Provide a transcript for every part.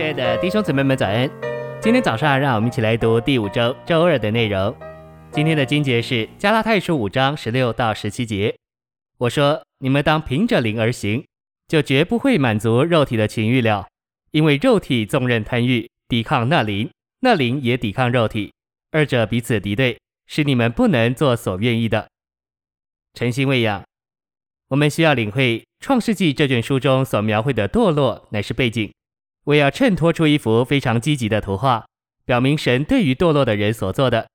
亲爱的弟兄姊妹们，早安！今天早上，让我们一起来读第五周周二的内容。今天的经节是加拉太书五章十六到十七节。我说：你们当凭着灵而行，就绝不会满足肉体的情欲了。因为肉体纵任贪欲，抵抗那灵，那灵也抵抗肉体，二者彼此敌对，使你们不能做所愿意的。诚心喂养，我们需要领会《创世纪》这卷书中所描绘的堕落乃是背景。我要衬托出一幅非常积极的图画，表明神对于堕落的人所做的。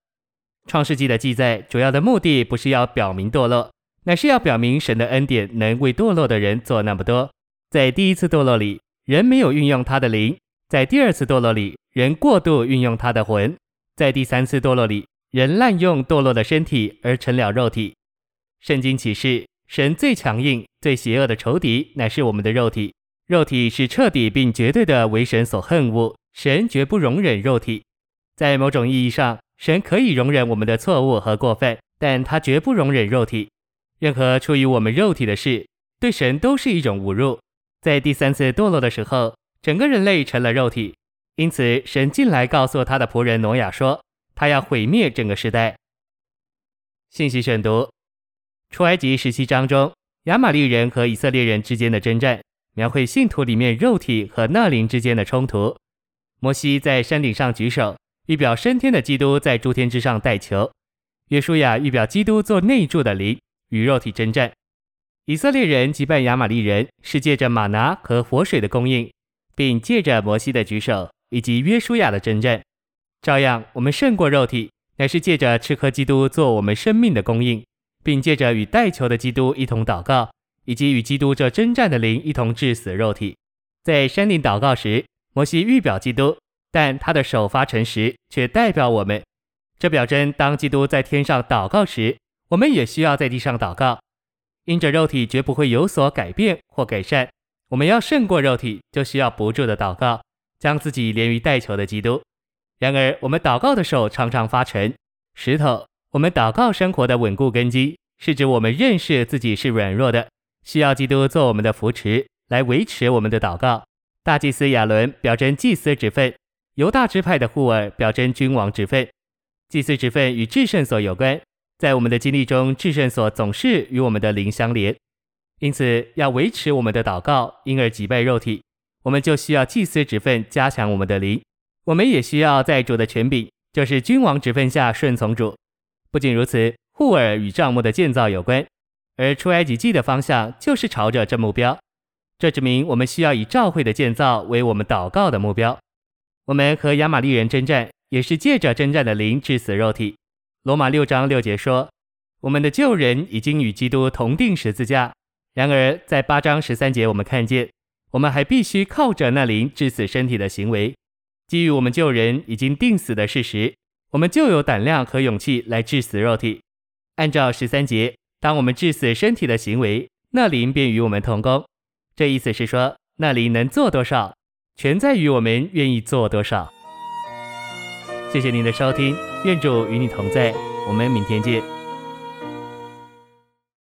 创世纪的记载主要的目的不是要表明堕落，乃是要表明神的恩典能为堕落的人做那么多。在第一次堕落里，人没有运用他的灵；在第二次堕落里，人过度运用他的魂；在第三次堕落里，人滥用堕落的身体而成了肉体。圣经启示，神最强硬、最邪恶的仇敌乃是我们的肉体。肉体是彻底并绝对的为神所恨恶，神绝不容忍肉体。在某种意义上，神可以容忍我们的错误和过分，但他绝不容忍肉体。任何出于我们肉体的事，对神都是一种侮辱。在第三次堕落的时候，整个人类成了肉体，因此神进来告诉他的仆人挪亚说，他要毁灭整个时代。信息选读：出埃及十七章中，亚玛力人和以色列人之间的征战。描绘信徒里面肉体和那灵之间的冲突。摩西在山顶上举手，预表升天的基督在诸天之上代求；约书亚预表基督做内住的灵，与肉体征战。以色列人击败亚玛利人，是借着吗哪和活水的供应，并借着摩西的举手以及约书亚的征战。照样，我们胜过肉体，乃是借着吃喝基督做我们生命的供应，并借着与代求的基督一同祷告。以及与基督这征战的灵一同致死肉体，在山顶祷告时，摩西预表基督，但他的手发沉时却代表我们。这表征当基督在天上祷告时，我们也需要在地上祷告。因着肉体绝不会有所改变或改善，我们要胜过肉体，就需要不住的祷告，将自己连于代求的基督。然而，我们祷告的手常常发沉。石头，我们祷告生活的稳固根基，是指我们认识自己是软弱的。需要基督做我们的扶持，来维持我们的祷告。大祭司亚伦表征祭司之分，犹大支派的户珥表征君王之分。祭司之分与至圣所有关，在我们的经历中，至圣所总是与我们的灵相连。因此，要维持我们的祷告，因而击败肉体，我们就需要祭司之分加强我们的灵。我们也需要在主的权柄，就是君王之分下顺从主。不仅如此，户珥与帐幕的建造有关。而出埃及记的方向就是朝着这目标，这指明我们需要以教会的建造为我们祷告的目标。我们和亚玛力人征战，也是借着征战的灵治死肉体。罗马六章六节说，我们的旧人已经与基督同钉十字架。然而在八章十三节，我们看见，我们还必须靠着那灵治死身体的行为。基于我们旧人已经钉死的事实，我们就有胆量和勇气来致死肉体。按照十三节。当我们致死身体的行为，那灵便与我们同工。这意思是说，那灵能做多少，全在于我们愿意做多少。谢谢您的收听，愿主与你同在，我们明天见。